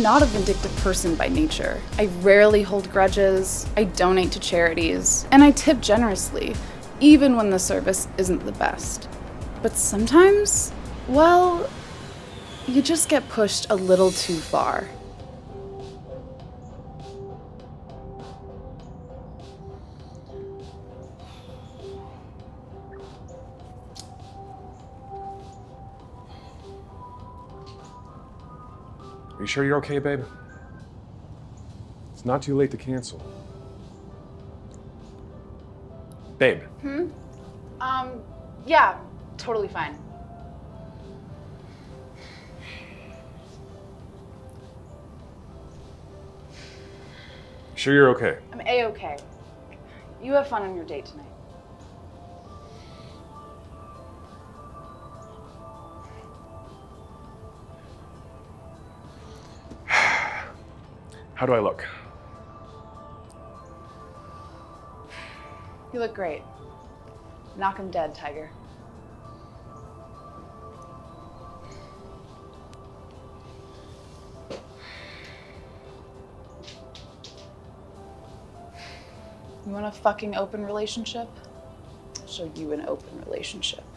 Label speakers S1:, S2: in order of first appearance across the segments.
S1: I'm not a vindictive person by nature. I rarely hold grudges, I donate to charities, and I tip generously, even when the service isn't the best. But sometimes, well, you just get pushed a little too far.
S2: Are you sure you're okay, babe? It's not too late to cancel. Babe, Hmm?
S1: Um, yeah, totally fine.
S2: sure you're okay?
S1: I'm A okay. You have fun on your date tonight.
S2: How do I look?
S1: You look great. Knock him dead, Tiger. You want a fucking open relationship? I'll show you an open relationship.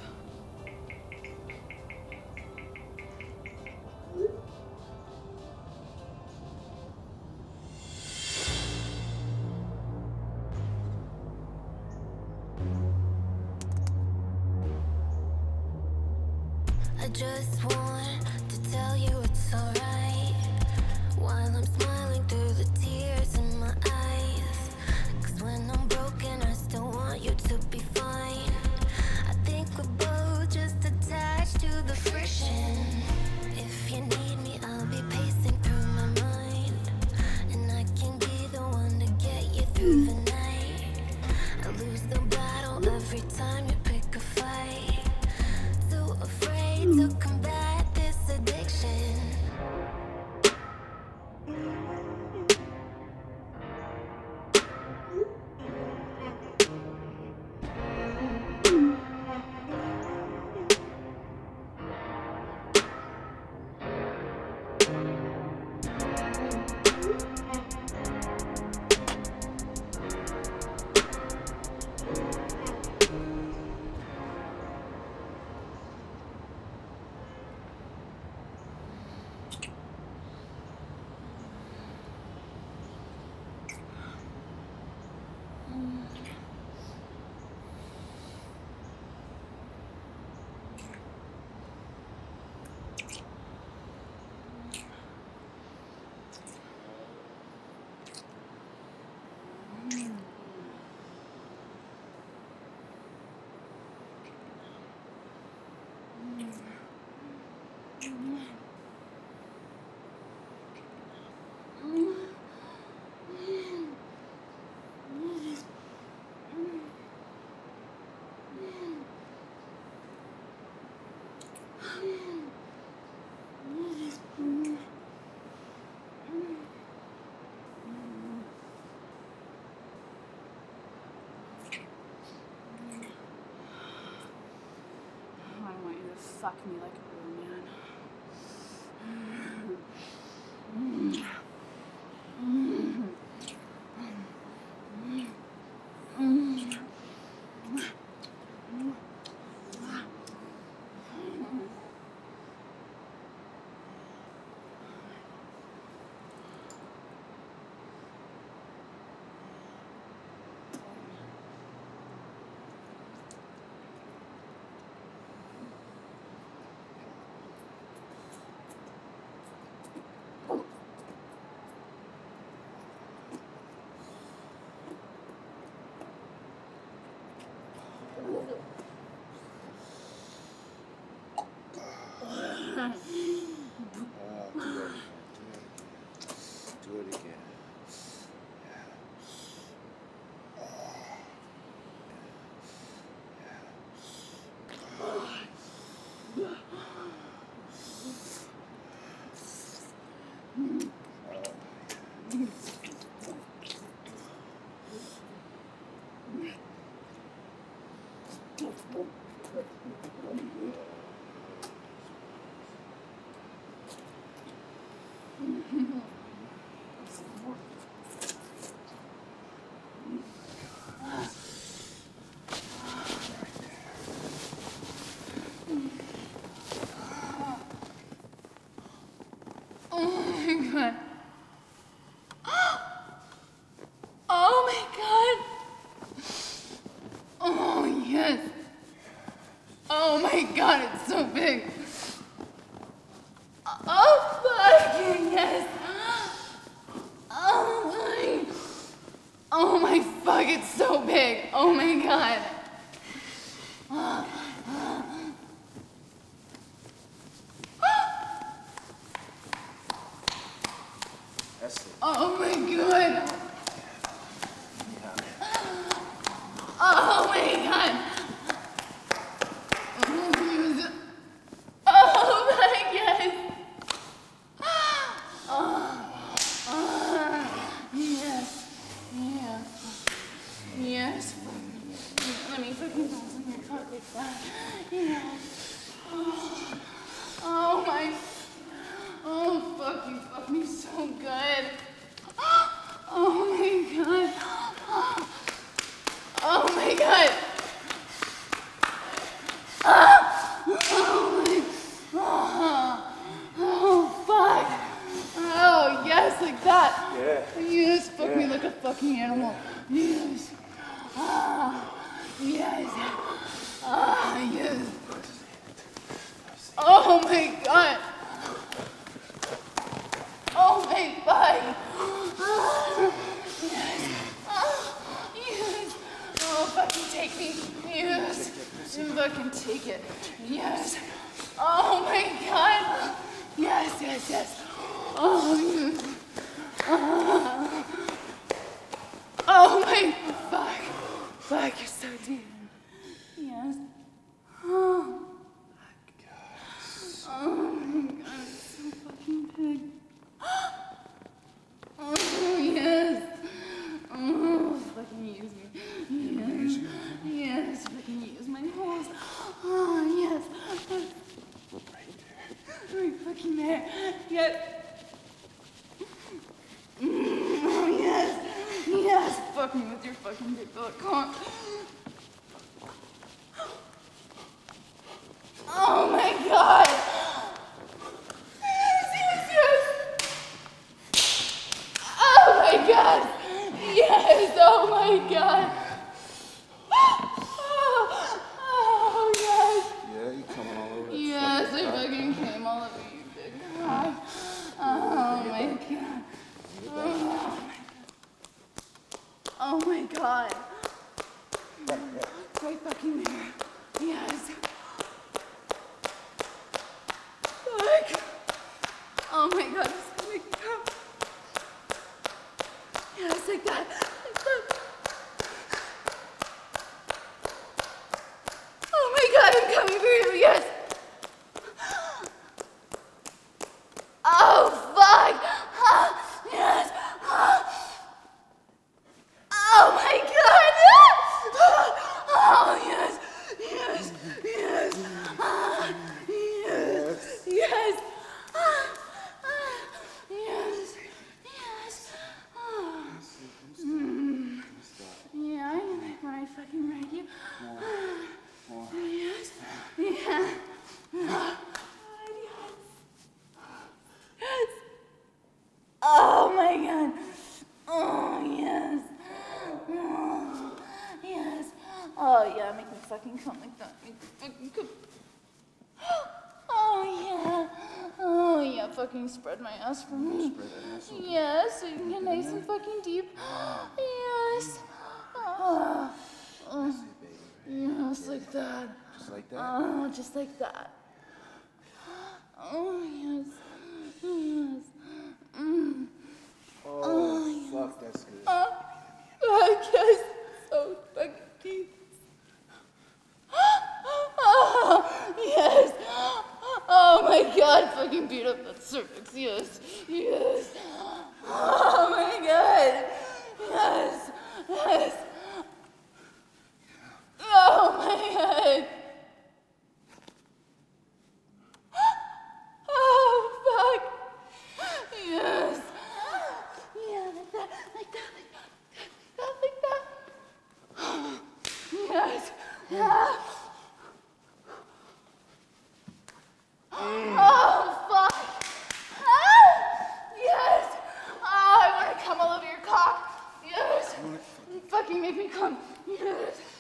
S3: You it's alright. While I'm smiling through the tears in my eyes. Cause when I'm broken, I still want you to be fine. I think we're both just attached to the friction. If you need
S1: fuck me like
S4: Gracias. Oh my fuck, it's so big. Oh my god. fuck me with your fucking dick, Philip. Come on. Oh my god! yes Oh yeah, make me fucking come like that. Make me fucking come. Oh yeah. Oh yeah, fucking spread my ass for me.
S5: Spread ass
S4: so you can get nice and fucking deep. Yes. Oh.
S5: That's baby.
S4: Yes, like that.
S5: Just like that.
S4: Oh, just like that. Oh yeah. cock. Yes. Fucking make me come. Yes.